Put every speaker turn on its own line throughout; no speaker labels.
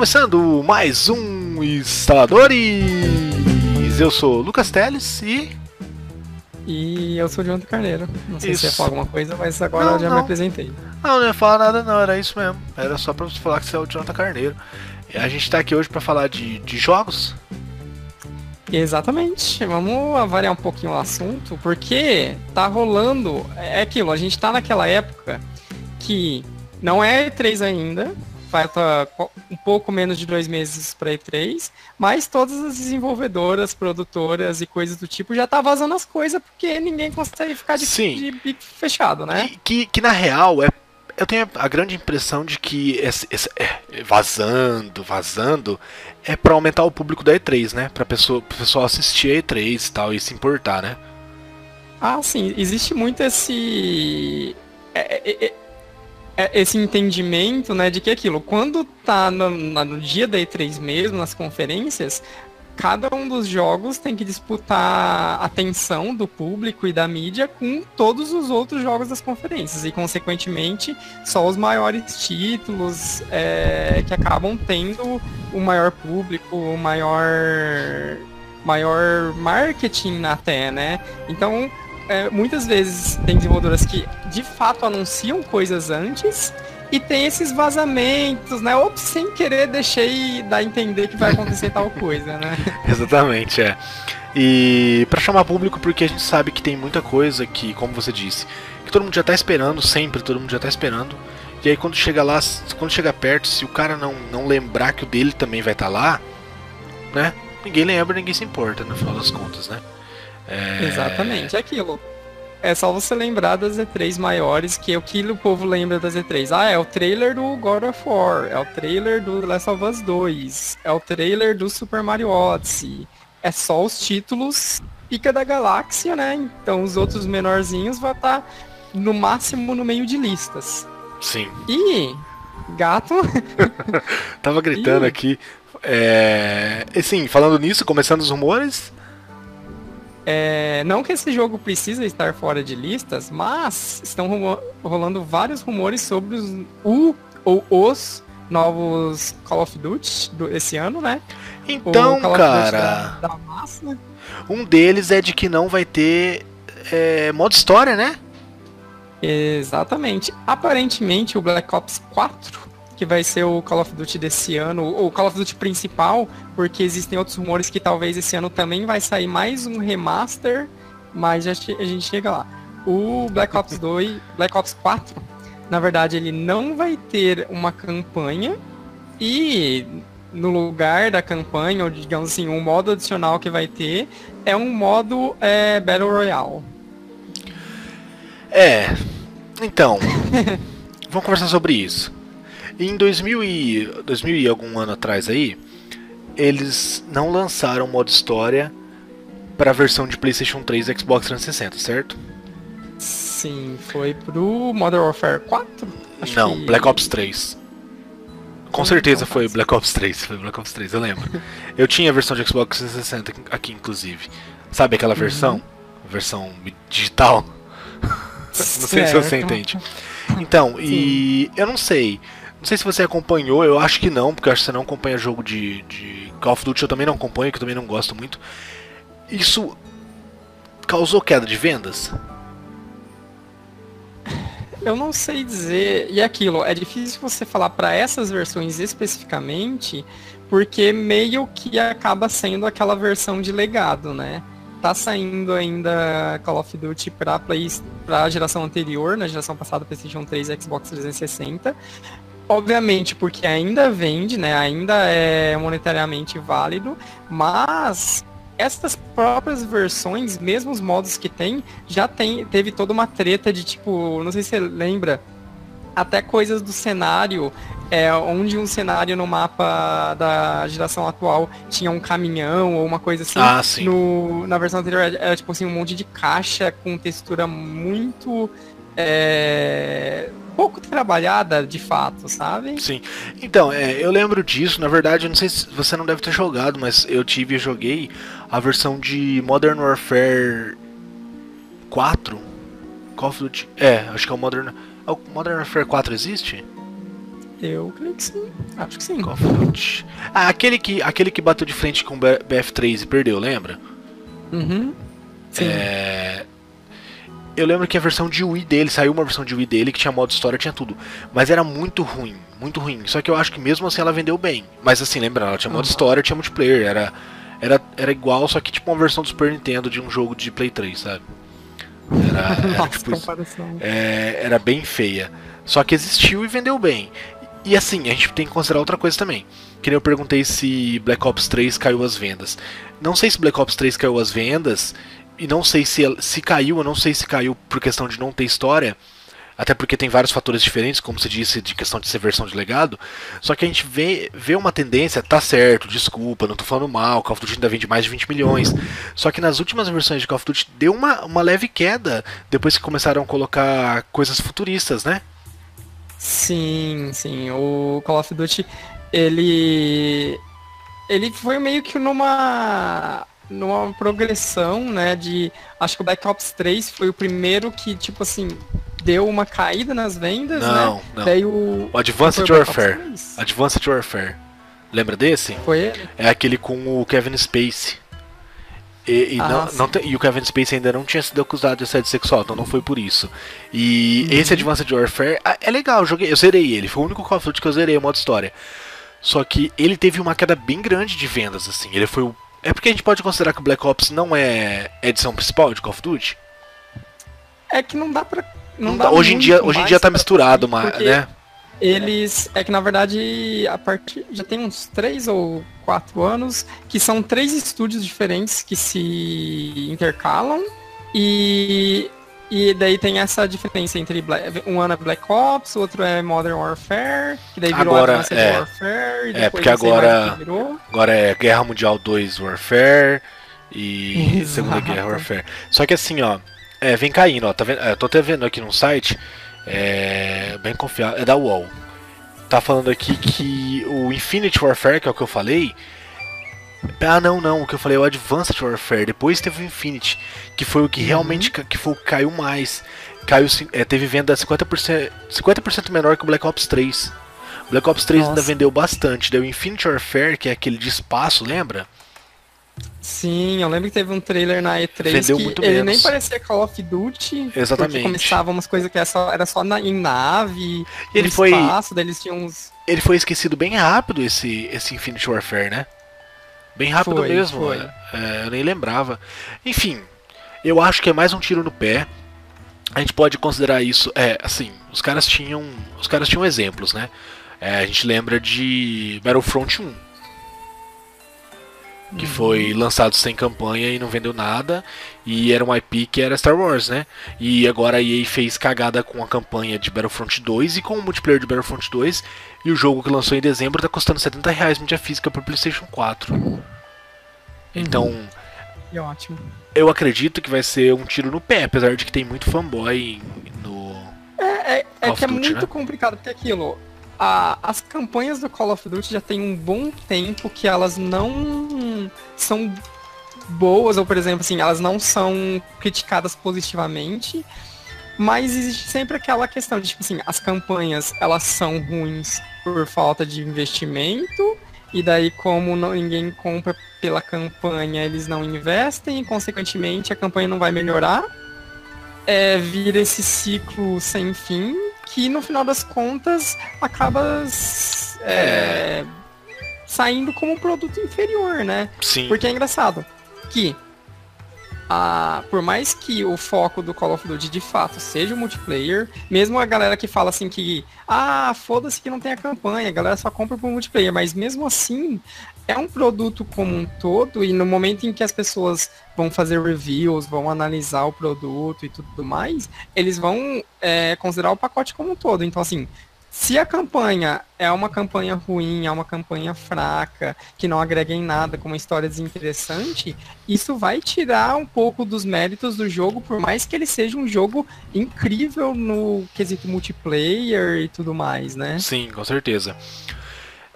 começando mais um Instaladores. Eu sou Lucas Teles e.
E eu sou o Jonathan Carneiro. Não sei
Isso.
se ia falar alguma coisa, mas agora
Não,
eu já
não.
me apresentei.
Não, não ia falar nada, não, era isso mesmo. Era só pra você falar que você é o Jonathan Carneiro. E A gente tá aqui hoje pra falar de, de jogos.
Exatamente. Vamos avaliar um pouquinho o assunto, porque tá rolando. É aquilo, a gente tá naquela época que não é E3 ainda, falta um pouco menos de dois meses para E3, mas todas as desenvolvedoras, produtoras e coisas do tipo já tá vazando as coisas porque ninguém consegue ficar de,
Sim.
de bico fechado, né?
Que, que, na real é. Eu tenho a grande impressão de que esse, esse- é, vazando, vazando, é pra aumentar o público da E3, né? Pra pessoa, pro pessoal assistir a E3 e tal e se importar, né?
Ah, sim, existe muito esse. é- é- é- esse entendimento, né, de que aquilo, quando tá no, no dia da E3 mesmo, nas conferências, cada um dos jogos tem que disputar a atenção do público e da mídia com todos os outros jogos das conferências. E, consequentemente, só os maiores títulos é, que acabam tendo o maior público, o maior, maior marketing até, né? Então, é, muitas vezes tem desenvolvedoras que de fato anunciam coisas antes e tem esses vazamentos, né? Ou sem querer deixei dar a entender que vai acontecer tal coisa, né?
Exatamente, é. E pra chamar público, porque a gente sabe que tem muita coisa que, como você disse, que todo mundo já tá esperando, sempre todo mundo já tá esperando. E aí quando chega lá, quando chega perto, se o cara não, não lembrar que o dele também vai estar lá, né? Ninguém lembra, ninguém se importa, no final das contas, né? É...
Exatamente, é aquilo. É só você lembrar das E3 maiores, que é o que o povo lembra das E3. Ah, é o trailer do God of War, é o trailer do Last of Us 2, é o trailer do Super Mario Odyssey. É só os títulos pica da galáxia, né? Então os outros menorzinhos vão estar no máximo no meio de listas.
Sim.
E gato,
Tava gritando
Ih.
aqui. É... E sim, falando nisso, começando os rumores.
É, não que esse jogo precisa estar fora de listas, mas estão rolando vários rumores sobre os, o ou os novos Call of Duty do, esse ano, né?
Então, cara,
Da, da massa.
um deles é de que não vai ter é, modo história, né?
Exatamente. Aparentemente o Black Ops 4, que vai ser o Call of Duty desse ano, o Call of Duty principal, porque existem outros rumores que talvez esse ano também vai sair mais um remaster, mas a gente chega lá. O Black Ops 2, Black Ops 4, na verdade ele não vai ter uma campanha e no lugar da campanha, ou digamos assim, um modo adicional que vai ter é um modo é, Battle Royale.
É. Então, vamos conversar sobre isso. Em 2000 e, 2000 e algum ano atrás aí, eles não lançaram modo história para a versão de PlayStation 3 e Xbox 360, certo?
Sim, foi pro Modern Warfare 4? Acho
não,
que-
Black Ops 3. Com
Então
certeza foi. Black Ops 3, foi Black Ops 3, eu lembro. eu tinha a versão de Xbox 360 aqui, inclusive. Sabe aquela versão?
Uhum.
Versão digital? Não sei se você entende. Então, e eu não sei. Não sei se você acompanhou, eu acho que não, porque eu acho que você não acompanha jogo de, de Call of Duty, eu também não acompanho, que eu também não gosto muito. Isso causou queda de vendas?
Eu não sei dizer. E aquilo, é difícil você falar para essas versões especificamente, porque meio que acaba sendo aquela versão de legado, né? Tá saindo ainda Call of Duty Play, pra geração anterior, na geração passada, PlayStation 3 e Xbox 360. Obviamente, porque ainda vende, né? Ainda é monetariamente válido, mas essas próprias versões, mesmo os modos que tem, já tem, teve toda uma treta de tipo, não sei se você lembra, até coisas do cenário, é, onde um cenário no mapa da geração atual tinha um caminhão ou uma coisa assim.
Ah, sim.
No, na versão anterior era, tipo assim, um monte de caixa com textura muito. É, pouco trabalhada de fato, sabe?
Sim. Então, é, eu lembro disso. Na verdade, eu não sei se você não deve ter jogado, mas eu tive e joguei a versão de Modern Warfare 4. Call of Duty. É, acho que é o Modern. O Modern Warfare 4 existe?
Eu creio que sim. Acho que sim.
Call of Duty. Ah, aquele que, aquele que bateu de frente com o B- BF3 e perdeu, lembra?
Uhum. Sim.
É... Eu lembro que a versão de Wii dele, saiu uma versão de Wii dele que tinha modo história, tinha tudo. Mas era muito ruim, muito ruim. Só que eu acho que mesmo assim ela vendeu bem. Mas assim, lembra, ela tinha modo
Uhum.
história, tinha multiplayer, era, era, era igual, só que tipo uma versão do Super Nintendo de um jogo de Play 3, sabe? Era, era
Nossa,
tipo. É, era bem feia. Só que existiu e vendeu bem. E assim, a gente tem que considerar outra coisa também. Que nem eu perguntei se Black Ops 3 caiu as vendas. Não sei se Black Ops 3 caiu as vendas. E não sei se, se caiu, eu não sei se caiu por questão de não ter história. Até porque tem vários fatores diferentes, como você disse, de questão de ser versão de legado. Só que a gente vê, vê uma tendência, tá certo, desculpa, não tô falando mal, Call of Duty ainda vende mais de 20 milhões. Só que nas últimas versões de Call of Duty deu uma, uma leve queda depois que começaram a colocar coisas futuristas, né?
Sim, sim. O Call of Duty, ele. Ele foi meio que numa. Numa progressão, né? De. Acho que o Black Ops 3 foi o primeiro que, tipo assim, deu uma caída nas vendas,
Não,
né?
não.
Daí o.
O Advanced
o
Warfare.
3?
Advanced Warfare. Lembra desse?
Foi ele?
É aquele com o Kevin Spacey. E, e
Ah,
não, não tem- e o Kevin Spacey ainda não tinha sido acusado de assédio sexual, então não foi por isso. E
Uhum.
esse Advanced Warfare ah, é legal, eu joguei, eu zerei ele, foi o único Call of Duty que eu zerei o modo história. Só que ele teve uma queda bem grande de vendas, assim. Ele foi o. É porque a gente pode considerar que o Black Ops não é edição principal de Call of Duty?
É que não dá pra. Não
Não
dá
hoje em dia, hoje em dia tá misturado, mas, né?
Eles. É que na verdade, a partir. Já tem uns três ou quatro anos que são três estúdios diferentes que se intercalam. E. E daí tem essa diferença entre Bla- um ano é Black Ops, o outro é Modern Warfare, que daí virou
Agora,
Advanced
é.
Warfare, e
É, porque agora-. Agora é Guerra Mundial 2 Warfare e
Exato.
Segunda Guerra Warfare. Só que assim, ó, é, vem caindo, ó, tá vendo? é, tô até vendo aqui num site, é, bem confiável, é da UOL. Tá falando aqui que o Infinite Warfare, que é o que eu falei, ah, não, não, o que eu falei é o Advanced Warfare, depois teve o Infinite, que foi o que realmente ca- que foi caiu mais. Caiu, é, teve venda 50%, 50% menor que o Black Ops 3. Black Ops 3 ainda
Nossa.
vendeu bastante. Daí o Infinite Warfare, que é aquele de espaço, lembra?
Sim, eu lembro que teve um trailer na E3
Vendeu
que
muito
ele
menos.
nem parecia Call of Duty.
Exatamente.
Começava umas coisas que era só, era só na, em nave,
ele
no
foi,
espaço, daí eles tinham uns...
ele foi esquecido bem rápido, esse, esse Infinite Warfare, né? Bem rápido
Foi,
mesmo.
foi.
é, é, eu nem lembrava. Enfim, eu acho que é mais um tiro no pé. A gente pode considerar isso. É, assim, os caras tinham. Os caras tinham exemplos, né? É, a gente lembra de Battlefront 1. Que foi lançado sem campanha e não vendeu nada. E era um IP que era Star Wars, né? E agora a EA fez cagada com a campanha de Battlefront 2 e com o multiplayer de Battlefront 2. E o jogo que lançou em dezembro tá custando 70 reais mídia física para PlayStation 4. Então,
E ótimo.
eu acredito que vai ser um tiro no pé, apesar de que tem muito fanboy no.
É, é
of
que é muito
né?
complicado, porque aquilo... a- as campanhas do Call of Duty já tem um bom tempo que elas não são boas, ou por exemplo, assim, elas não são criticadas positivamente, mas existe sempre aquela questão de, tipo assim, as campanhas, elas são ruins por falta de investimento, e daí como não- ninguém compra pela campanha, eles não investem, e consequentemente a campanha não vai melhorar, é, vira esse ciclo sem fim, que no final das contas acaba é, saindo como um produto inferior, né?
Sim.
Porque é engraçado que a, por mais que o foco do Call of Duty de fato seja o multiplayer, mesmo a galera que fala assim que ah, foda-se que não tem a campanha, a galera só compra por multiplayer, mas mesmo assim é um produto como um todo e no momento em que as pessoas vão fazer reviews, vão analisar o produto e tudo mais, eles vão é, considerar o pacote como um todo. Então assim, se a campanha é uma campanha ruim, é uma campanha fraca, que não agrega em nada, com uma história desinteressante, isso vai tirar um pouco dos méritos do jogo, por mais que ele seja um jogo incrível no quesito multiplayer e tudo mais, né?
Sim, com certeza.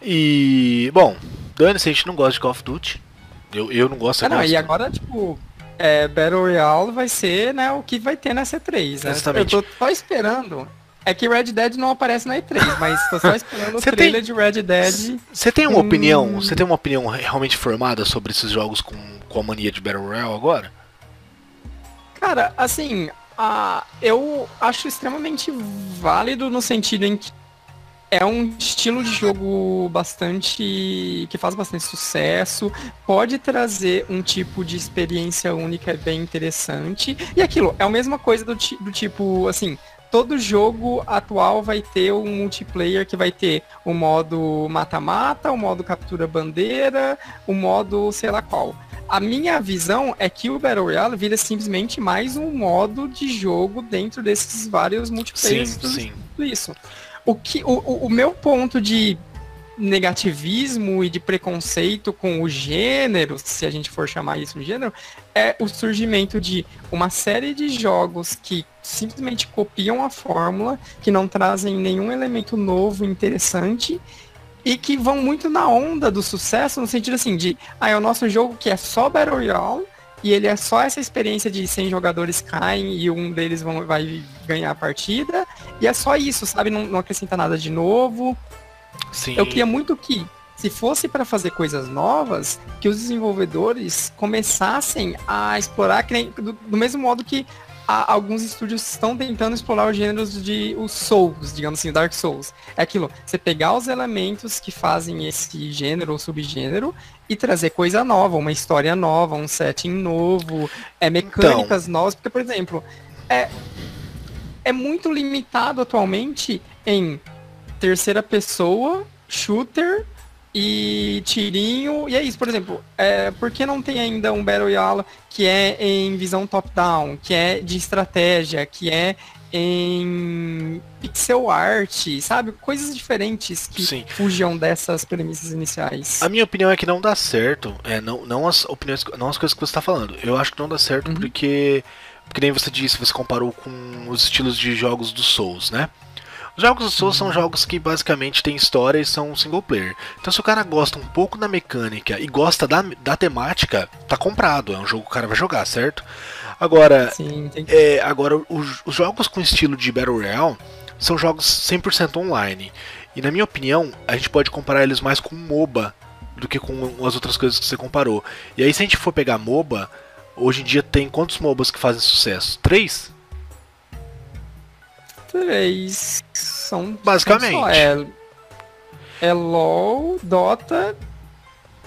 E. Bom, dane-se, a gente não gosta de Call of Duty. Eu, eu não gosto,
Ah,
eu
não,
gosto.
e agora, tipo, é, Battle Royale vai ser né, o que vai ter na C3, né?
Exatamente.
Eu tô só esperando É que Red Dead não aparece na E3, mas tô só esperando o trailer
tem-
de Red Dead.
Você tem uma
Hum.
opinião? Você tem uma opinião realmente formada sobre esses jogos com, com a mania de Battle Royale agora?
Cara, assim, a, eu acho extremamente válido no sentido em que é um estilo de jogo bastante. que faz bastante sucesso, pode trazer um tipo de experiência única bem interessante. E aquilo, é a mesma coisa do, do tipo, assim. Todo jogo atual vai ter um multiplayer que vai ter o modo mata-mata, o modo captura bandeira, o modo sei lá qual. A minha visão é que o Battle Royale vira simplesmente mais um modo de jogo dentro desses vários
Sim,
multiplayers. tudo
sim.
tudo isso. O, que, o, o meu ponto de negativismo e de preconceito com o gênero, se a gente for chamar isso de gênero, é o surgimento de uma série de jogos que simplesmente copiam a fórmula, que não trazem nenhum elemento novo interessante e que vão muito na onda do sucesso, no sentido assim, de, ah, é o nosso jogo que é só Battle Royale, e ele é só essa experiência de 100 jogadores caem e um deles vão, vai ganhar a partida, e é só isso, sabe? Não, não acrescenta nada de novo.
Sim.
Eu queria muito que, se fosse para fazer coisas novas, que os desenvolvedores começassem a explorar, nem- do, do mesmo modo que a- alguns estúdios estão tentando explorar os gêneros de os Souls, digamos assim, Dark Souls. É aquilo, você pegar os elementos que fazem esse gênero ou subgênero e trazer coisa nova, uma história nova, um setting novo, é, mecânicas novas, porque, por exemplo, é, é muito limitado atualmente em terceira pessoa, shooter e tirinho. E é isso, por exemplo, é, por que não tem ainda um Battle Royale que é em visão top-down, que é de estratégia, que é em pixel art, sabe? Coisas diferentes que
Sim.
fujam dessas premissas iniciais.
A minha opinião é que não dá certo. É, não, não as opiniões, não as coisas que você está falando. Eu acho que não dá certo
Uhum.
porque, porque nem você disse, você comparou com os estilos de jogos do Souls, né? Os jogos do Souls são jogos que basicamente têm história e são single player. Então se o cara gosta um pouco da mecânica e gosta da, da temática, tá comprado. É um jogo que o cara vai jogar, certo? Agora,
Sim,
é, agora, os, os jogos com estilo de Battle Royale são jogos 100% online. E na minha opinião, a gente pode comparar eles mais com MOBA do que com as outras coisas que você comparou. E aí, se a gente for pegar MOBA, hoje em dia tem quantos MOBAs que fazem sucesso? Três?
Três. São
Basicamente.
só, é, é LOL, Dota,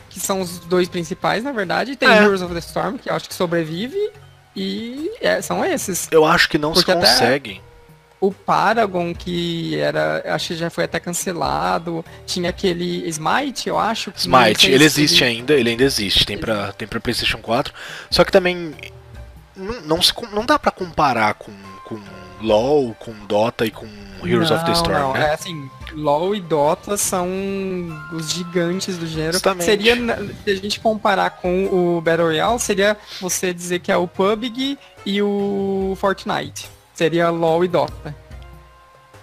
que são os dois principais, na verdade. Tem
É.
Heroes of the Storm, que eu acho que sobrevive. E é, são esses.
Eu acho que não
Porque
se conseguem.
O Paragon, que era. Acho que já foi até cancelado. Tinha aquele Smite, eu acho.
Smite, ele existe ainda, ele ainda existe, tem pra, tem pra PlayStation 4. Só que também não, não, se, não dá pra comparar com, com LoL, com Dota e com Heroes of the
Não,
Storm,
não,
né?
É assim, LoL e Dota são os gigantes do gênero.
Justamente.
Seria, na- se a gente comparar com o Battle Royale, seria você dizer que é o PUBG e o Fortnite. Seria LoL e Dota.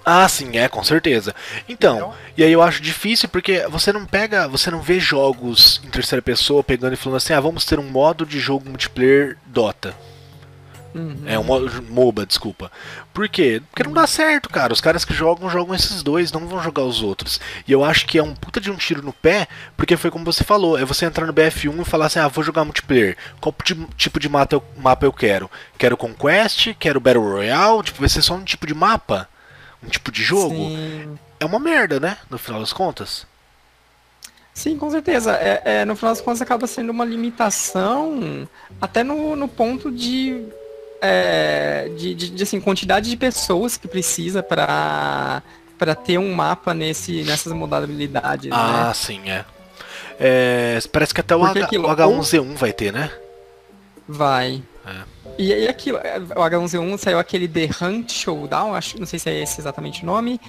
Ah, sim, é, com certeza. Então, e aí eu acho difícil porque você não pega, você não vê jogos em terceira pessoa pegando e falando assim, ah, vamos ter um modo de jogo multiplayer Dota.
Uhum.
É um MOBA, desculpa. Por quê? Porque não dá certo, cara. Os caras que jogam, jogam esses dois, não vão jogar os outros. E eu acho que é um puta de um tiro no pé, porque foi como você falou, é você entrar no BF1 e falar assim, ah, vou jogar multiplayer. Qual ti- tipo de mapa eu, mapa eu quero? Quero Conquest? Quero Battle Royale? Tipo, vai ser só um tipo de mapa? Um tipo de jogo?
Sim.
É uma merda, né? No final das contas.
Sim, com certeza. É, é, no final das contas acaba sendo uma limitação até no, no ponto de, é, de, de, de, assim, quantidade de pessoas que precisa para para ter um mapa nesse, nessas modalidades, né?
Ah, sim, é. É, parece que até o, H,
aquilo,
o H1Z1 vai ter, né?
Vai.
É.
E aí aquilo, é, o H1Z1 saiu aquele The Hunt Showdown, acho, não sei se é esse exatamente o nome.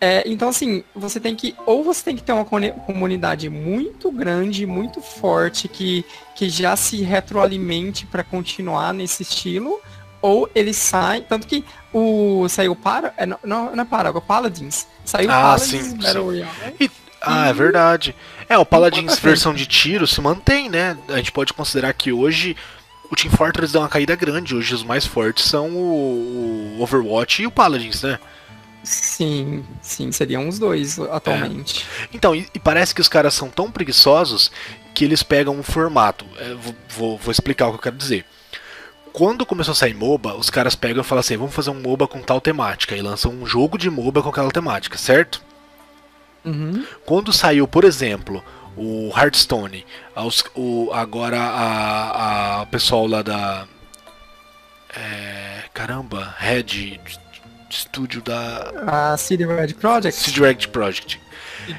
É, então assim, você tem que, ou você tem que ter uma comunidade muito grande, muito forte, que, que já se retroalimente para continuar nesse estilo, ou ele sai, tanto que o saiu para, é, não, não é para, é o Paladins. Saiu
Ah,
Paladins
sim,
Battle
sim.
Royale.
E- ah, é verdade. É, o Paladins versão de tiro se mantém, né? A gente pode considerar que hoje o Team Fortress deu uma caída grande. Hoje os mais fortes são o, o Overwatch e o Paladins, né?
Sim, sim, seriam os dois atualmente.
É. Então, e, e, parece que os caras são tão preguiçosos que eles pegam um formato. É, vou, vou, explicar o que eu quero dizer. Quando começou a sair MOBA, os caras pegam e falam assim: vamos fazer um MOBA com tal temática. E lançam um jogo de MOBA com aquela temática, certo?
Uhum.
Quando saiu, por exemplo, o Hearthstone, os, o, agora a, a pessoal lá da. É, caramba, Red Studio da.
A CD Red Project?
CD Red Project.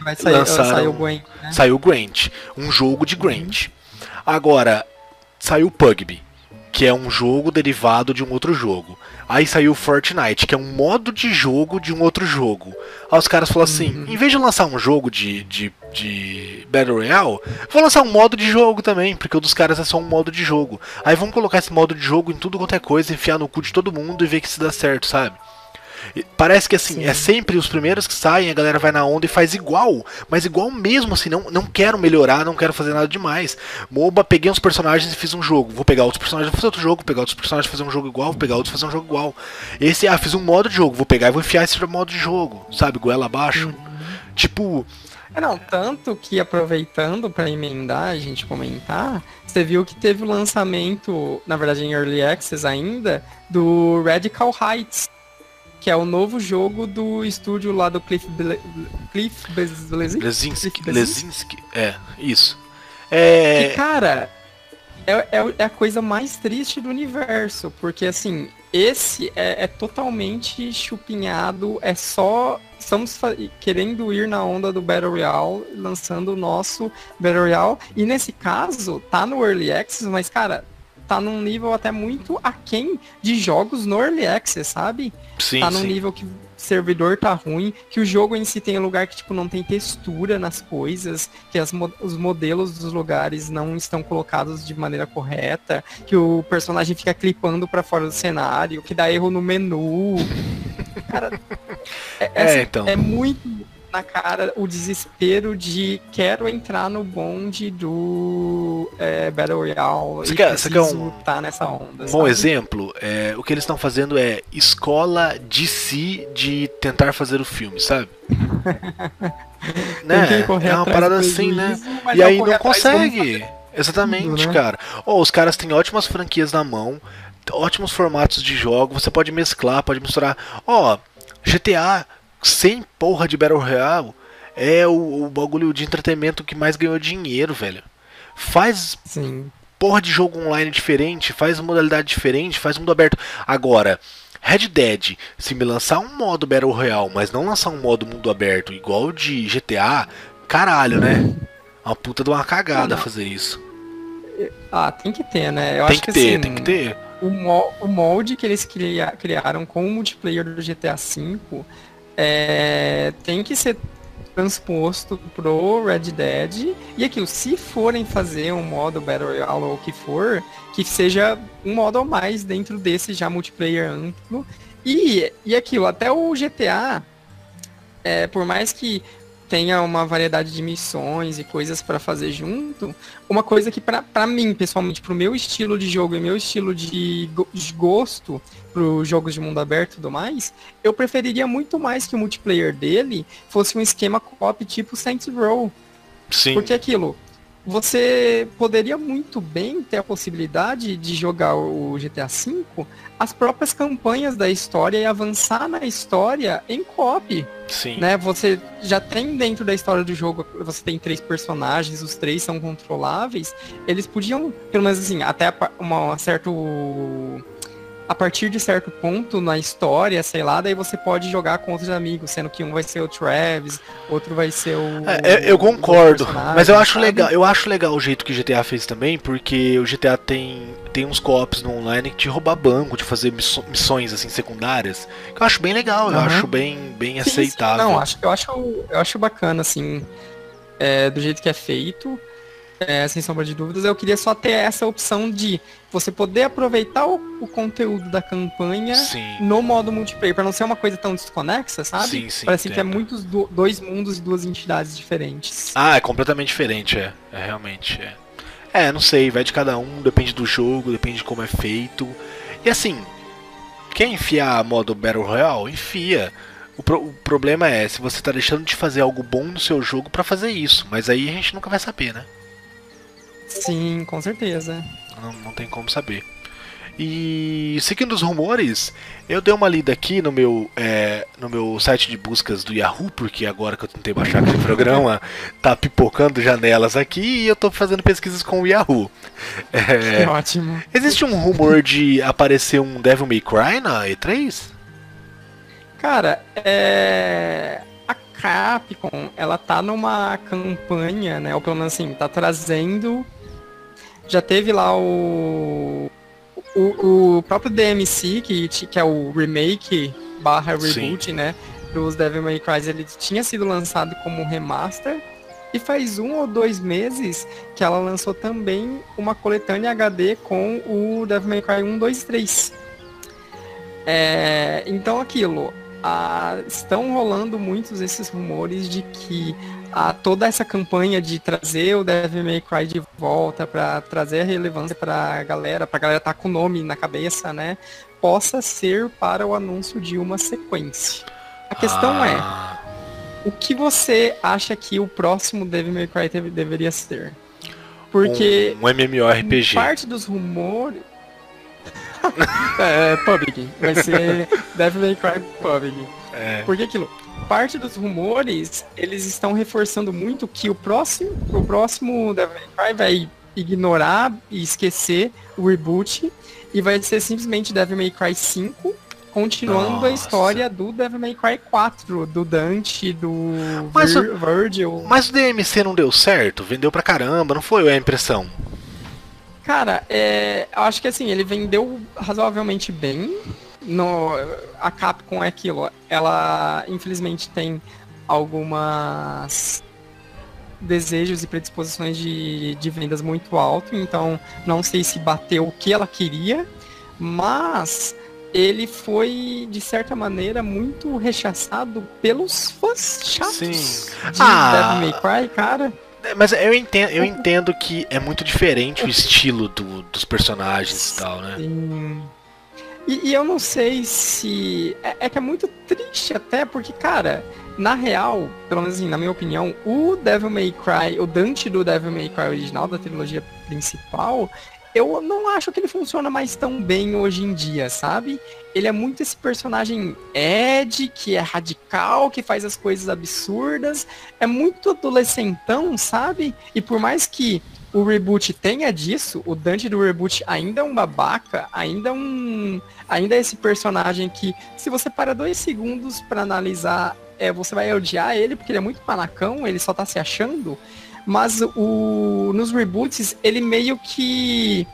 Vai sair, lançaram, saiu o Gwent.
Né? Saiu Gwent, um jogo de Gwent. Uhum. Agora, saiu Pugby, que é um jogo derivado de um outro jogo. Aí saiu Fortnite, que é um modo de jogo de um outro jogo. Aí os caras falaram assim: uhum. em vez de lançar um jogo de, de, de Battle Royale, vou lançar um modo de jogo também, porque o dos caras é só um modo de jogo. Aí vamos colocar esse modo de jogo em tudo quanto é coisa, enfiar no cu de todo mundo e ver que se dá certo, sabe? Parece que assim, Sim. é sempre os primeiros que saem, a galera vai na onda e faz igual. Mas igual mesmo, assim, não, não quero melhorar, não quero fazer nada demais. MOBA, peguei uns personagens e fiz um jogo. Vou pegar outros personagens e fazer outro jogo, pegar outros personagens e fazer um jogo igual, vou pegar outros e fazer um jogo igual. Esse, ah, fiz um modo de jogo, vou pegar e vou enfiar esse modo de jogo, sabe? Goela abaixo. Uhum. Tipo.
É, não, tanto que aproveitando para emendar, a gente comentar, você viu que teve o lançamento, na verdade em Early Access ainda, do Radical Heights que é o novo jogo do estúdio lá do Cliff, Ble Cliff
Blesinski. Blesinski. É, isso. É...
Cara, é, é, é, a coisa mais triste do universo, porque assim, esse é, é totalmente chupinhado, é só. Estamos querendo ir na onda do Battle Royale, lançando o nosso Battle Royale, e nesse caso, tá no Early Access, mas cara, tá num nível até muito aquém de jogos no Early Access, sabe?
Sim,
tá num
sim.
nível que o servidor tá ruim, que o jogo em si tem um lugar que tipo não tem textura nas coisas, que as, os modelos dos lugares não estão colocados de maneira correta, que o personagem fica clipando para fora do cenário, que dá erro no menu. Cara, é, é, é, então. é muito na cara o desespero de quero entrar no bonde do é, Battle Royale
você e quer, você quer um,
tá nessa onda.
Um bom exemplo, é, o que eles estão fazendo é escola de si de tentar fazer o filme, sabe? né? É uma parada assim, né? E aí não consegue. Exatamente, tudo, né? cara. Oh, os caras têm ótimas franquias na mão, ótimos formatos de jogo, você pode mesclar, pode misturar. Ó, oh, GTA sem porra de Battle Royale é o, o, bagulho de entretenimento que mais ganhou dinheiro, velho. Faz
Sim.
porra de jogo online diferente, faz modalidade diferente, faz mundo aberto. Agora, Red Dead, se me lançar um modo Battle Royale, mas não lançar um modo mundo aberto igual de GTA, caralho, né? Uma puta de uma cagada fazer isso.
Ah, tem que ter, né?
Eu tem que, que ter, assim, tem que ter.
O, molde que eles criaram com o multiplayer do GTA V é, tem que ser transposto pro Red Dead. E aquilo, se forem fazer um modo Battle Royale ou o que for, que seja um modo a mais dentro desse já multiplayer amplo. E, e aquilo, até o GTA, é, por mais que tenha uma variedade de missões e coisas para fazer junto. Uma coisa que para mim, pessoalmente, pro meu estilo de jogo e meu estilo de, de gosto para jogos de mundo aberto e tudo mais, eu preferiria muito mais que o multiplayer dele fosse um esquema co-op tipo Saints Row.
Sim.
Porque aquilo, você poderia muito bem ter a possibilidade de jogar o GTA V as próprias campanhas da história e avançar na história em co-op.
Sim.
Né? Você já tem dentro da história do jogo, você tem três personagens, os três são controláveis. Eles podiam, pelo menos assim, até uma certo a partir de certo ponto na história, sei lá, daí você pode jogar com outros amigos, sendo que um vai ser o Travis, outro vai ser o.
É, eu concordo, mas eu acho sabe? legal, eu acho legal o jeito que o GTA fez também, porque o GTA tem, tem uns co-ops no online de roubar banco, de fazer missões assim secundárias, que eu acho bem legal, eu acho bem, bem sim, aceitável.
Sim, não, acho, eu acho, eu acho bacana assim, é, do jeito que é feito é, sem sombra de dúvidas, eu queria só ter essa opção de você poder aproveitar o, o conteúdo da campanha
sim.
no modo multiplayer, para não ser uma coisa tão desconexa, sabe?
Sim, sim,
Parece entendo. que é muitos do, dois mundos e duas entidades diferentes.
Ah, é completamente diferente, é. É realmente, é. É, não sei, vai de cada um, depende do jogo, depende de como é feito. E assim, quer enfiar modo Battle Royale? Enfia. O, pro, o, problema é se você tá deixando de fazer algo bom no seu jogo para fazer isso, mas aí a gente nunca vai saber, né?
Sim, com certeza.
Não, não tem como saber. E seguindo os rumores, eu dei uma lida aqui no meu, é, no meu site de buscas do Yahoo, porque agora que eu tentei baixar aquele programa, tá pipocando janelas aqui e eu tô fazendo pesquisas com o Yahoo.
É, que ótimo.
Existe um rumor de aparecer um Devil May Cry na E3?
Cara, é. Capcom, ela tá numa campanha, né? Ou pelo menos assim, tá trazendo. Já teve lá o o, o próprio DMC, que, que é o remake barra reboot, Sim. né? Dos Devil May Cry, ele tinha sido lançado como remaster. E faz um ou dois meses que ela lançou também uma coletânea HD com o Devil May Cry 1, 2 3. É, então aquilo, a, estão rolando muitos esses rumores de que a toda essa campanha de trazer o Devil May Cry de volta, para trazer a relevância para a galera, para a galera estar tá com o nome na cabeça, né? Possa ser para o anúncio de uma sequência. A questão é, ah. é, o que você acha que o próximo Devil May Cry deveria ser? Porque
um, um MMORPG.
Parte dos rumores é, PUBG. Vai ser Devil May Cry PUBG. É. Porque aquilo, parte dos rumores, eles estão reforçando muito que o próximo, o próximo Devil May Cry vai ignorar e esquecer o reboot e vai ser simplesmente Devil May Cry 5 continuando Nossa. a história do Devil May Cry 4, do Dante, do
mas Vir o, Virgil. Mas o DMC não deu certo, vendeu pra caramba, não foi a impressão?
Cara, é, eu acho que assim, ele vendeu razoavelmente bem, no, a Capcom é aquilo. Ela, infelizmente, tem algumas desejos e predisposições de, de vendas muito alto, então não sei se bateu o que ela queria, mas ele foi, de certa maneira, muito rechaçado pelos fãs chatos Sim. de ah, Devil May Cry, cara.
Mas eu entendo, eu entendo que é muito diferente o estilo do, dos personagens e tal, né?
Sim. E, e eu não sei se. É, é, que é muito triste até, porque, cara, na real, pelo menos assim, na minha opinião, o Devil May Cry, o Dante do Devil May Cry original, da trilogia principal, eu não acho que ele funciona mais tão bem hoje em dia, sabe? Ele é muito esse personagem Ed, que é radical, que faz as coisas absurdas, é muito adolescentão, sabe? E por mais que o reboot tenha disso, o Dante do reboot ainda é um babaca, ainda é um. Ainda é esse personagem que, se você para dois segundos para analisar, é, você vai odiar ele, porque ele é muito panacão, ele só tá se achando. Mas o, nos reboots, ele meio que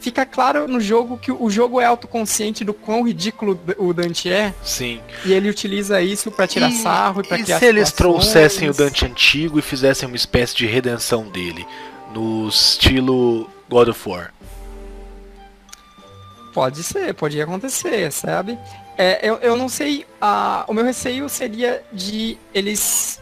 fica claro no jogo que o jogo é autoconsciente do quão ridículo o Dante é.
Sim.
E ele utiliza isso para tirar e, sarro e para criar.
E se eles trouxessem o Dante antigo e fizessem uma espécie de redenção dele? no estilo God of War.
Pode ser, pode acontecer, sabe? É, eu, eu não sei, a, o meu receio seria de eles.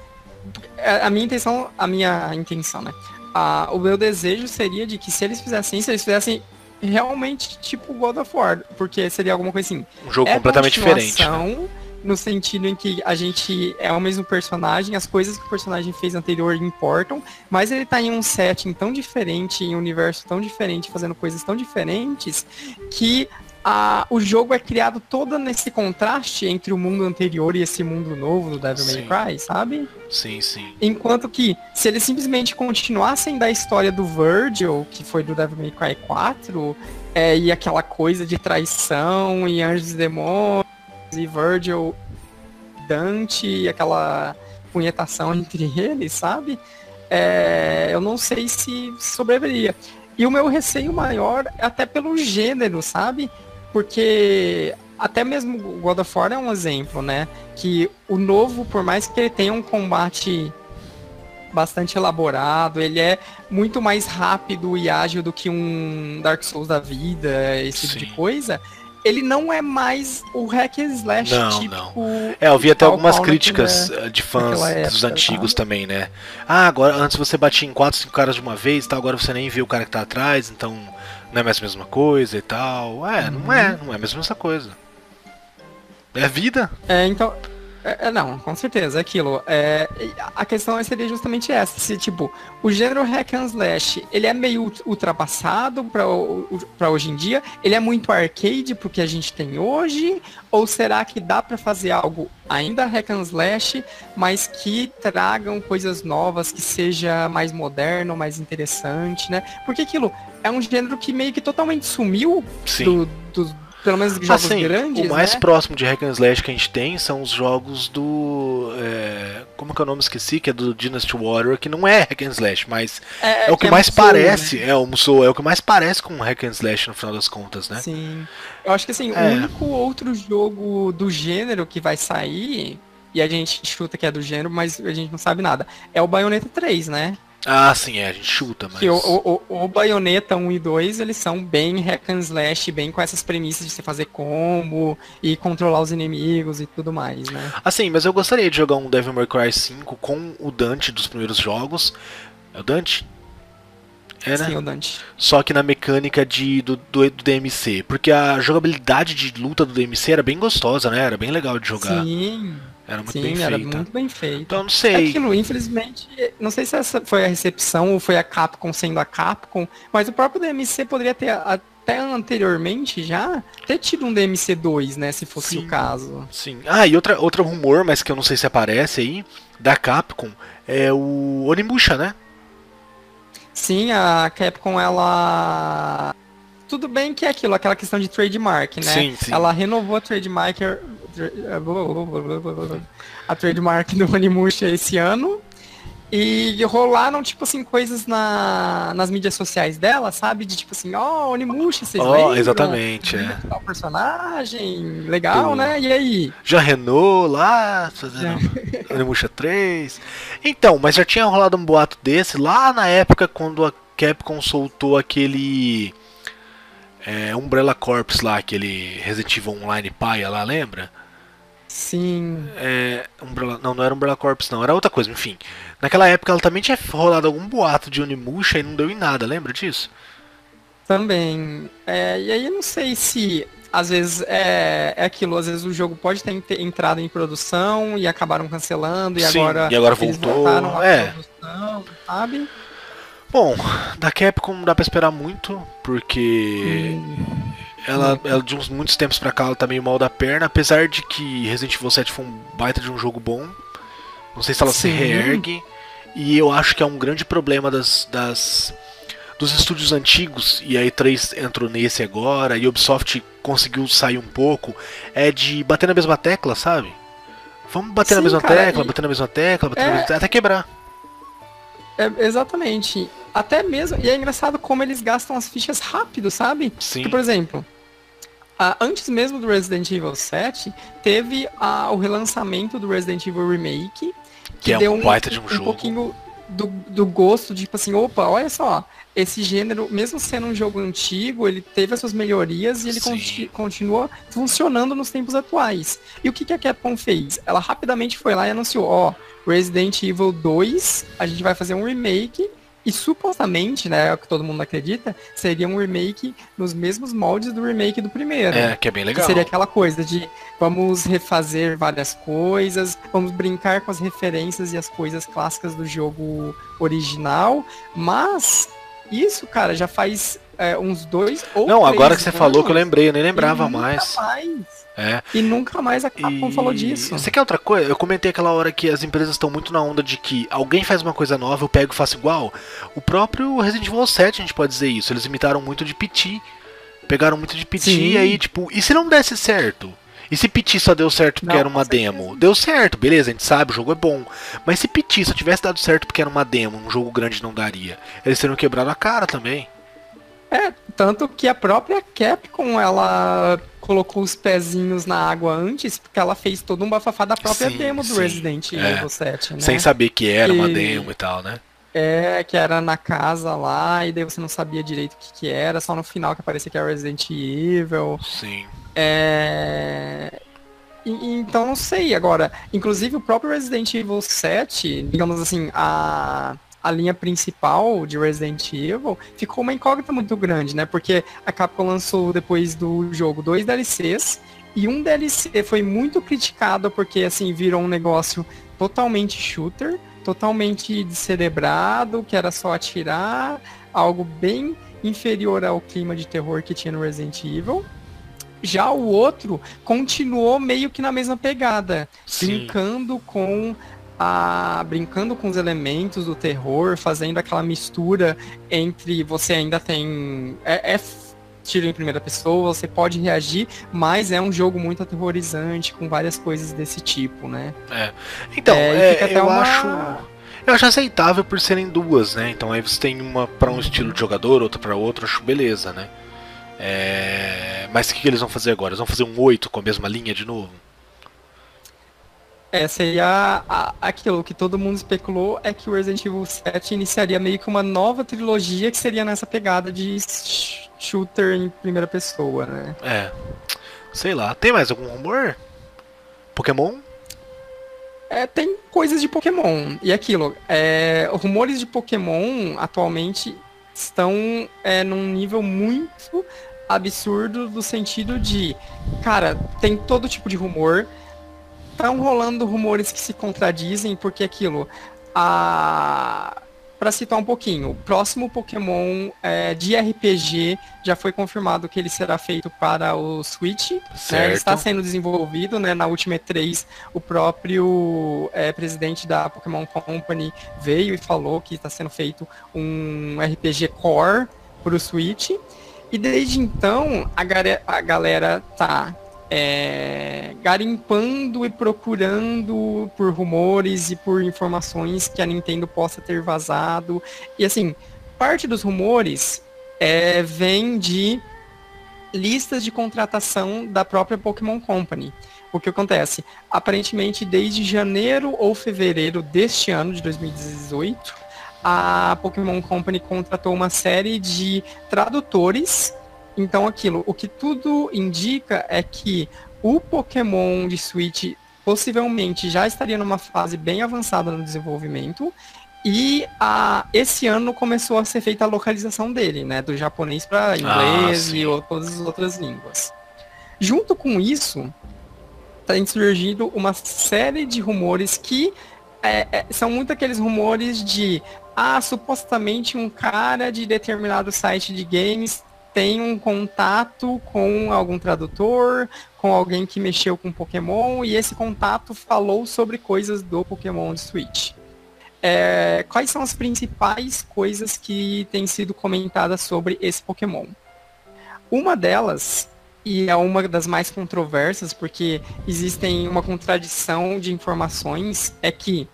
A, a minha intenção, a minha intenção, né? A, o meu desejo seria de que se eles fizessem se eles fizessem realmente tipo God of War, porque seria alguma coisa assim.
Um jogo é completamente diferente. Né?
no sentido em que a gente é o mesmo personagem, as coisas que o personagem fez anterior importam, mas ele tá em um setting tão diferente, em um universo tão diferente, fazendo coisas tão diferentes, que a, o jogo é criado todo nesse contraste entre o mundo anterior e esse mundo novo do Devil sim. May Cry, sabe?
Sim, sim.
Enquanto que, se eles simplesmente continuassem da história do Virgil, que foi do Devil May Cry 4, é, e aquela coisa de traição e anjos e demônios, e Virgil, Dante e aquela punhetação entre eles, sabe? É, eu não sei se sobreviveria. E o meu receio maior é até pelo gênero, sabe? Porque até mesmo God of War é um exemplo, né? Que o novo, por mais que ele tenha um combate bastante elaborado, ele é muito mais rápido e ágil do que um Dark Souls da vida, esse Sim. tipo de coisa ele não é mais o hack and slash
não, tipo. Não. É, eu vi até algumas críticas é, de fãs época, dos antigos tá? também, né? Ah, agora antes você batia em 4, 5 caras de uma vez, tal, agora você nem vê o cara que tá atrás, então não é mais a mesma coisa e tal. É, uhum. não é, não é a mesma coisa. É vida.
É, então. É, é, não, com certeza, é aquilo. É, a questão seria justamente essa, se tipo, o gênero hack and slash, ele é meio ultrapassado para hoje em dia, ele é muito arcade pro que a gente tem hoje, ou será que dá para fazer algo ainda hack and slash, mas que tragam coisas novas, que seja mais moderno, mais interessante, né? Porque aquilo é um gênero que meio que totalmente sumiu do, do pelo menos jogos assim, grandes.
O mais
né?
próximo de hack and slash que a gente tem são os jogos do. É, como que é o nome esqueci? Que é do Dynasty Warrior, que não é hack and slash, mas é, é o que, que é mais Musou, parece. Né? É, o Musou é o que mais parece com hack and slash no final das contas, né?
Sim. Eu acho que assim, o é. único outro jogo do gênero que vai sair, e a gente chuta que é do gênero, mas a gente não sabe nada, é o Bayonetta 3, né?
Ah, sim, é, a gente chuta, mas...
Que o, o, o Bayonetta 1 e 2, eles são bem hack and slash, bem com essas premissas de você fazer combo e controlar os inimigos e tudo mais, né?
Assim, mas eu gostaria de jogar um Devil May Cry 5 com o Dante dos primeiros jogos. É o Dante?
É, né? Sim, o Dante.
Só que na mecânica de, do, do, do, DMC. Porque a jogabilidade de luta do DMC era bem gostosa, né? Era bem legal de jogar.
Sim.
Era muito
Sim,
bem
era
feita.
muito bem feito.
Então não sei.
Aquilo, infelizmente, não sei se essa foi a recepção ou foi a Capcom sendo a Capcom, mas o próprio DMC poderia ter até anteriormente já ter tido um DMC 2, né, se fosse
Sim.
o caso.
Sim. Ah, e outra, outro rumor, mas que eu não sei se aparece aí, da Capcom, é o Onimusha, né?
Sim, a Capcom, ela tudo bem que é aquilo, aquela questão de trademark, né?
Sim, sim.
Ela renovou a trademark, a trademark do Onimusha esse ano. E rolaram, tipo assim, coisas na, nas mídias sociais dela, sabe? De tipo assim, ó, oh, Onimusha, vocês
oh,
lembram?
Exatamente, é.
Tal personagem, legal, né? E aí?
Já Renault lá, fazendo Onimusha 3. Então, mas já tinha rolado um boato desse lá na época quando a Capcom soltou aquele é, Umbrella Corps lá, aquele Resident Evil Online paia lá, lembra?
Sim.
É, Umbrella, não, não era Umbrella Corps não, era outra coisa, enfim. Naquela época ela também tinha rolado algum boato de Onimusha e não deu em nada, lembra disso?
Também. É, e aí eu não sei se às vezes é, é aquilo, às vezes o jogo pode ter entrado em produção e acabaram cancelando e
Sim,
agora,
e agora voltou. é. Produção,
sabe?
Bom, da Capcom dá pra esperar muito, porque hum. Ela, ela, de uns muitos tempos pra cá ela tá meio mal da perna, apesar de que Resident Evil 7 foi um baita de um jogo bom. Não sei se ela Sim. se reergue. E eu acho que é um grande problema das, das dos estúdios antigos, e a E3 entrou nesse agora, e a Ubisoft conseguiu sair um pouco, é de bater na mesma tecla, sabe? Vamos bater Sim, na mesma cara, tecla, e... bater na mesma tecla, bater é... na mesma tecla, até quebrar.
É, exatamente. Até mesmo. E é engraçado como eles gastam as fichas rápido, sabe?
Sim.
Porque, por exemplo, uh, antes mesmo do Resident Evil 7, teve uh, o relançamento do Resident Evil Remake.
Que, que é
deu
um baita de um,
um
jogo.
pouquinho do, do gosto, de, tipo assim, opa, olha só, esse gênero, mesmo sendo um jogo antigo, ele teve as suas melhorias e ele conti continua funcionando nos tempos atuais. E o que, que a Capcom fez? Ela rapidamente foi lá e anunciou, ó, Resident Evil 2, a gente vai fazer um remake e supostamente, né, é o que todo mundo acredita, seria um remake nos mesmos moldes do remake do primeiro.
É, que é bem legal. Que
seria aquela coisa de vamos refazer várias coisas, vamos brincar com as referências e as coisas clássicas do jogo original, mas isso, cara, já faz é, uns dois ou
Não, agora que você falou que eu lembrei, eu nem lembrava mais.
mais.
É.
E nunca mais a Capcom e... falou disso.
Você quer outra coisa? Eu comentei aquela hora que as empresas estão muito na onda de que alguém faz uma coisa nova, eu pego e faço igual. O próprio Resident Evil 7 a gente pode dizer isso. Eles imitaram muito de PT. Pegaram muito de PT e aí, tipo, e se não desse certo? E se Piti só deu certo porque não, era uma demo? Deu certo, beleza, a gente sabe, o jogo é bom. Mas se Piti só tivesse dado certo porque era uma demo, um jogo grande não daria. Eles teriam quebrado a cara também.
É, tanto que a própria Capcom, ela colocou os pezinhos na água antes, porque ela fez todo um bafafá da própria sim, demo do sim, Resident é. Evil é. 7, né?
Sem saber que era uma demo e tal, né?
É, que era na casa lá, e daí você não sabia direito o que, que era, só no final que aparecia que era Resident Evil.
Sim.
É... E, então não sei agora. Inclusive o próprio Resident Evil 7, digamos assim, a a linha principal de Resident Evil, ficou uma incógnita muito grande, né? Porque a Capcom lançou depois do jogo dois DLCs E um DLC foi muito criticado porque assim virou um negócio totalmente shooter, totalmente descerebrado, que era só atirar, algo bem inferior ao clima de terror que tinha no Resident Evil. Já o outro continuou meio que na mesma pegada, Sim. brincando com a brincando com os elementos do terror, fazendo aquela mistura entre você ainda tem é, é tiro em primeira pessoa, você pode reagir, mas é um jogo muito aterrorizante com várias coisas desse tipo, né?
É. Então, é, é eu uma... acho eu acho aceitável por serem duas, né? Então aí você tem uma para um estilo de jogador, outra para outro, acho beleza, né? É... Mas o que, que, eles vão fazer agora? Eles vão fazer um 8 com a mesma linha de novo?
É, seria a, aquilo que todo mundo especulou é que o Resident Evil 7 iniciaria meio que uma nova trilogia que seria nessa pegada de shooter em primeira pessoa, né?
É. Sei lá. Tem mais algum rumor? Pokémon?
É, tem coisas de Pokémon. E aquilo, é, rumores de Pokémon atualmente estão é, num nível muito absurdo do sentido de, cara, tem todo tipo de rumor. Estão rolando rumores que se contradizem, porque aquilo, a para citar um pouquinho, o próximo Pokémon é, de RPG já foi confirmado que ele será feito para o Switch. Né, está sendo desenvolvido, né? Na última E3, o próprio é, presidente da Pokémon Company veio e falou que está sendo feito um RPG Core para o Switch. E desde então, a, a galera tá é, garimpando e procurando por rumores e por informações que a Nintendo possa ter vazado. E assim, parte dos rumores é, vem de listas de contratação da própria Pokémon Company. O que acontece? Aparentemente, desde janeiro ou fevereiro deste ano, de 2018, a Pokémon Company contratou uma série de tradutores então aquilo, o que tudo indica é que o Pokémon de Switch possivelmente já estaria numa fase bem avançada no desenvolvimento e a, esse ano começou a ser feita a localização dele, né, do japonês para ah, inglês ah, e todas as outras línguas. Junto com isso, tem surgido uma série de rumores que é, é, são muito aqueles rumores de ah, supostamente um cara de determinado site de games tem um contato com algum tradutor, com alguém que mexeu com Pokémon, e esse contato falou sobre coisas do Pokémon Switch. É, quais são as principais coisas que têm sido comentadas sobre esse Pokémon? Uma delas, e é uma das mais controversas, porque existem uma contradição de informações, é que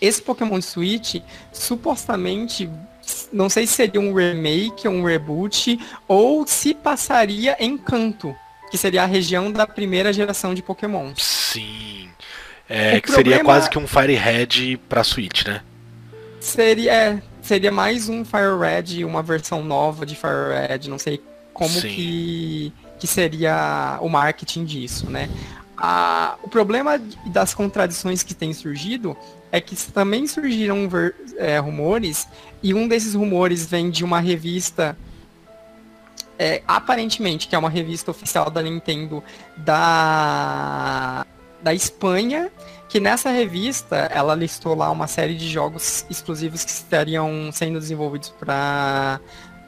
esse Pokémon Switch supostamente não sei se seria um remake um reboot, ou se passaria em Canto, que seria a região da primeira geração de Pokémon.
Sim. É, que problema... seria quase que um Fire Red pra Switch, né?
Seria, é, seria mais um Fire Red, uma versão nova de Fire Red, não sei como que, que seria o marketing disso, né? A, o problema das contradições que têm surgido é que também surgiram é, rumores, e um desses rumores vem de uma revista, é, aparentemente, que é uma revista oficial da Nintendo da, da Espanha, que nessa revista ela listou lá uma série de jogos exclusivos que estariam sendo desenvolvidos para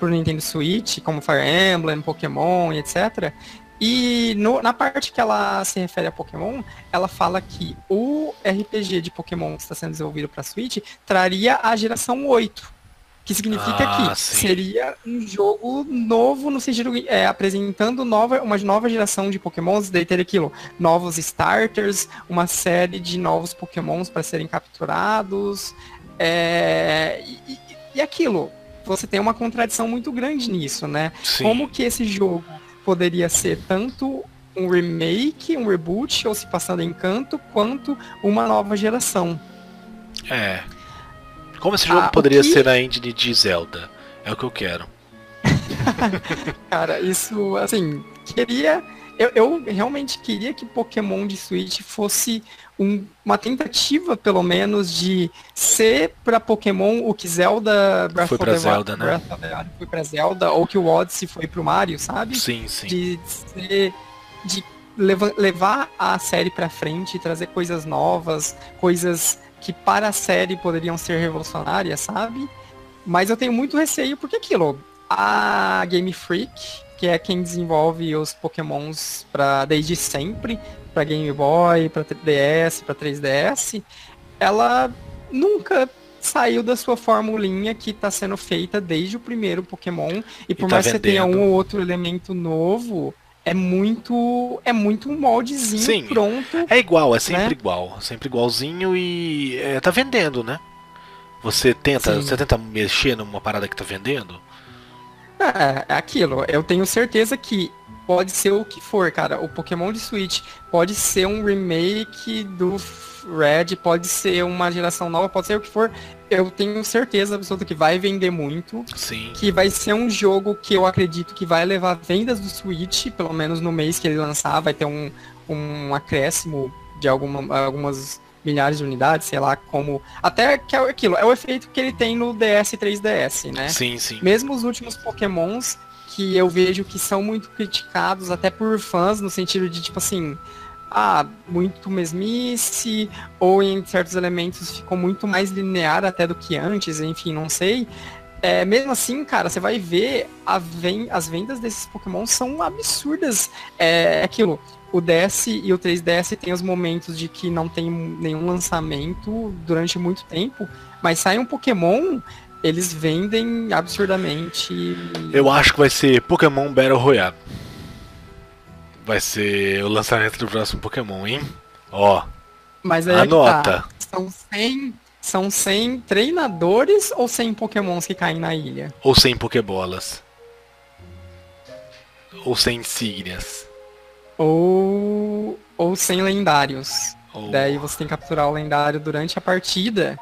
o Nintendo Switch, como Fire Emblem, Pokémon etc. E no, na parte que ela se refere a Pokémon, ela fala que o RPG de Pokémon que está sendo desenvolvido para Switch traria a geração 8. Que significa ah, que sim. seria um jogo novo no sentido é, apresentando nova, uma nova geração de Pokémons, daí ter aquilo, novos starters, uma série de novos Pokémons para serem capturados. É, e, e aquilo, você tem uma contradição muito grande nisso, né? Sim. Como que esse jogo poderia ser tanto um remake, um reboot, ou se passando em canto, quanto uma nova geração.
É. Como esse jogo ah, poderia que... ser na engine de Zelda? É o que eu quero.
Cara, isso, assim, queria. Eu, eu realmente queria que Pokémon de Switch fosse um, uma tentativa, pelo menos, de ser para Pokémon o que Zelda
Breath foi para Zelda, né?
Wild foi para Zelda, ou que o Odyssey foi para o Mario, sabe?
Sim, sim.
De ser, de leva, levar a série pra frente, trazer coisas novas, coisas que para a série poderiam ser revolucionárias, sabe? Mas eu tenho muito receio porque aquilo, a Game Freak, que é quem desenvolve os Pokémons para desde sempre, para Game Boy, para DS, para 3DS, ela nunca saiu da sua formulinha que está sendo feita desde o primeiro Pokémon. E por e tá mais que você tenha um ou outro elemento novo, é muito é muito um moldezinho Sim, pronto.
É igual, é sempre né? igual, sempre igualzinho e é, tá vendendo, né? Você tenta, Sim. você tenta mexer numa parada que tá vendendo?
É, é aquilo. Eu tenho certeza que pode ser o que for, cara. O Pokémon de Switch pode ser um remake do Red, pode ser uma geração nova, pode ser o que for. Eu tenho certeza absoluta que vai vender muito.
Sim.
Que vai ser um jogo que eu acredito que vai levar vendas do Switch, pelo menos no mês que ele lançar, vai ter um, um acréscimo de alguma, algumas milhares de unidades, sei lá, como. Até que é aquilo, é o efeito que ele tem no DS e 3DS, né?
Sim, sim.
Mesmo os últimos Pokémons que eu vejo que são muito criticados, até por fãs, no sentido de, tipo assim, ah, muito mesmice, ou em certos elementos ficou muito mais linear até do que antes, enfim, não sei. É, mesmo assim, cara, você vai ver ven as vendas desses Pokémon são absurdas. É, é aquilo o DS e o 3DS tem os momentos de que não tem nenhum lançamento durante muito tempo, mas sai um Pokémon, eles vendem absurdamente.
Eu acho que vai ser Pokémon Battle Royale. Vai ser o lançamento do próximo Pokémon, hein? Ó.
Mas aí anota. Tá. São 100 são 100 treinadores ou 100 pokémons que caem na ilha?
Ou 100 pokébolas? Ou 100 insígnias?
Ou, ou sem lendários. Ou... Daí você tem que capturar o lendário durante a partida.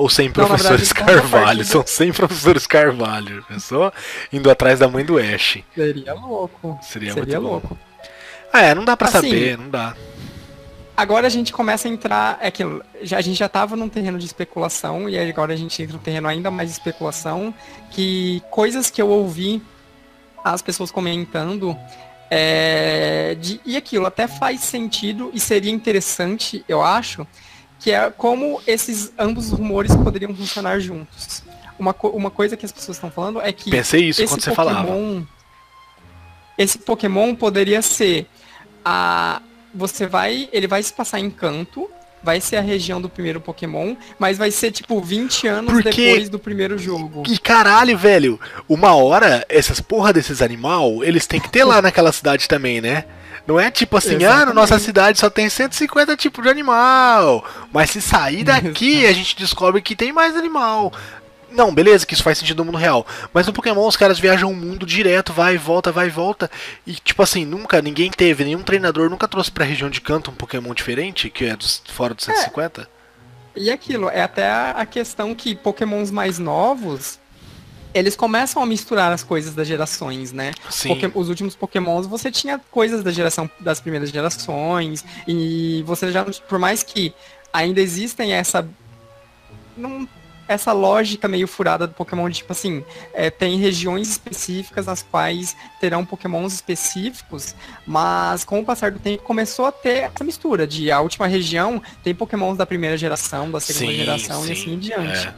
Ou sem professores Não, verdade, Carvalho. São 100 professores Carvalho. Pensou? Indo atrás da mãe do Ash.
Seria louco.
Seria, Seria muito louco. Ah, é, não dá pra assim, saber, não dá.
Agora a gente começa a entrar. É que já, a gente já tava num terreno de especulação, e agora a gente entra num terreno ainda mais de especulação. Que coisas que eu ouvi as pessoas comentando é, de, e aquilo até faz sentido e seria interessante, eu acho, que é como esses ambos rumores poderiam funcionar juntos. Uma, uma coisa que as pessoas estão falando é que.
Pensei isso quando você Pokémon, falava.
Esse Pokémon poderia ser a. Você vai. Ele vai se passar em canto vai ser a região do primeiro Pokémon, mas vai ser tipo 20 anos Porque... depois do primeiro jogo.
Que caralho, velho. Uma hora, essas porra desses animal, eles têm que ter lá naquela cidade também, né? Não é tipo assim, Exatamente. ah, na nossa cidade só tem 150 tipos de animal. Mas se sair daqui, a gente descobre que tem mais animal. Não, beleza, que isso faz sentido no mundo real. Mas no Pokémon os caras viajam o mundo direto, vai e volta, vai e volta. E tipo assim, nunca, ninguém teve, nenhum treinador nunca trouxe pra região de canto um Pokémon diferente, que é dos, fora dos 150.
É. E aquilo, é até a questão que Pokémons mais novos, eles começam a misturar as coisas das gerações, né?
Sim.
os últimos Pokémons você tinha coisas da geração das primeiras gerações e você já por mais que ainda existem essa não essa lógica meio furada do Pokémon de tipo assim, é, tem regiões específicas nas quais terão Pokémons específicos, mas com o passar do tempo começou a ter essa mistura de a última região tem Pokémons da primeira geração, da segunda sim, geração sim, e assim em diante. É.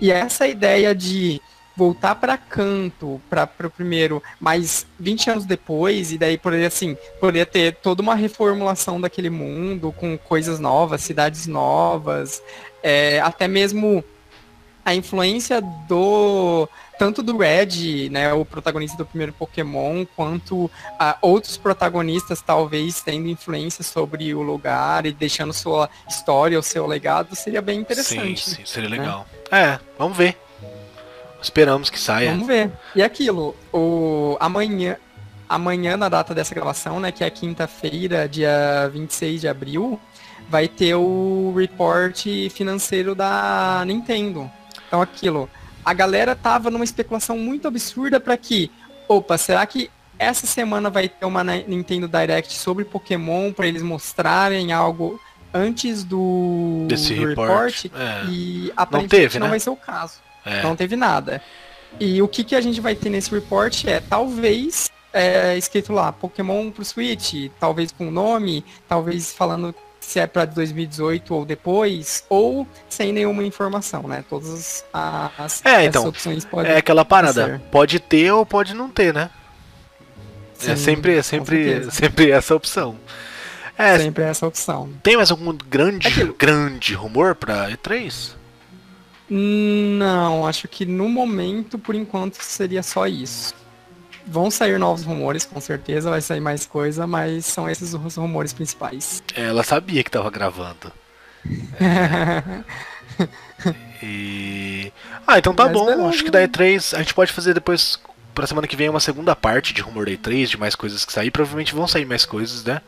E essa ideia de voltar para canto, para o primeiro, mas 20 anos depois, e daí poderia assim, poderia ter toda uma reformulação daquele mundo com coisas novas, cidades novas, é, até mesmo a influência do tanto do Red, né, o protagonista do primeiro Pokémon, quanto a outros protagonistas talvez tendo influência sobre o lugar e deixando sua história, o seu legado, seria bem interessante.
Sim, sim seria né? legal. É, vamos ver. Esperamos que saia.
Vamos ver. E aquilo, o amanhã, amanhã na data dessa gravação, né, que é quinta-feira, dia 26 de abril, vai ter o report financeiro da Nintendo. Então aquilo, a galera tava numa especulação muito absurda para que, opa, será que essa semana vai ter uma Nintendo Direct sobre Pokémon para eles mostrarem algo antes do,
Desse
do
report,
report é. e aparentemente não, teve, não né? vai ser o caso. É. Não teve nada. E o que, que a gente vai ter nesse report é talvez é escrito lá, Pokémon pro Switch, talvez com o nome, talvez falando se é para 2018 ou depois, ou sem nenhuma informação, né? Todas as,
é, então, opções podem É aquela parada, ser. pode ter ou pode não ter, né? É Sim, é sempre, é sempre, sempre essa opção.
É, sempre essa opção.
Tem mais algum grande, é grande rumor pra E3?
Não, acho que no momento, por enquanto, seria só isso. Vão sair novos rumores, com certeza, vai sair mais coisa, mas são esses os rumores principais.
Ela sabia que tava gravando. e... Ah, então tá mas bom. Beleza. Acho que da E3 a gente pode fazer depois, pra semana que vem, uma segunda parte de rumor da E3, de mais coisas que sair. Provavelmente vão sair mais coisas, né?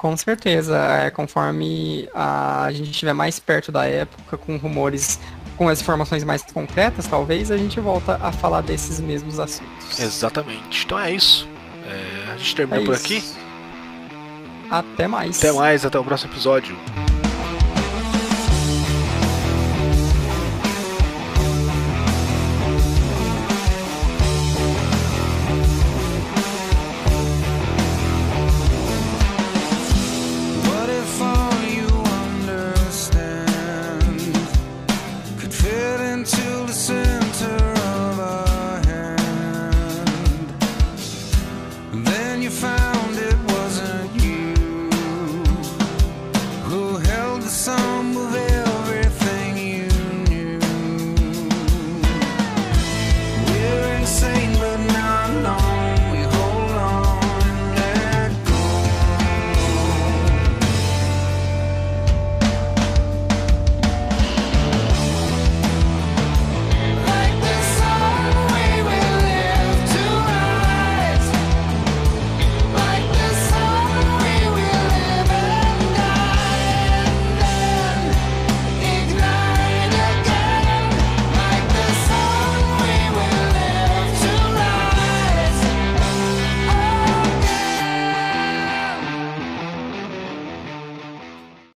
Com certeza, é, conforme a, a gente estiver mais perto da época, com rumores, com as informações mais concretas, talvez a gente volta a falar desses mesmos assuntos.
Exatamente. Então é isso. É, a gente termina é por aqui.
Até mais.
Até mais, até o próximo episódio.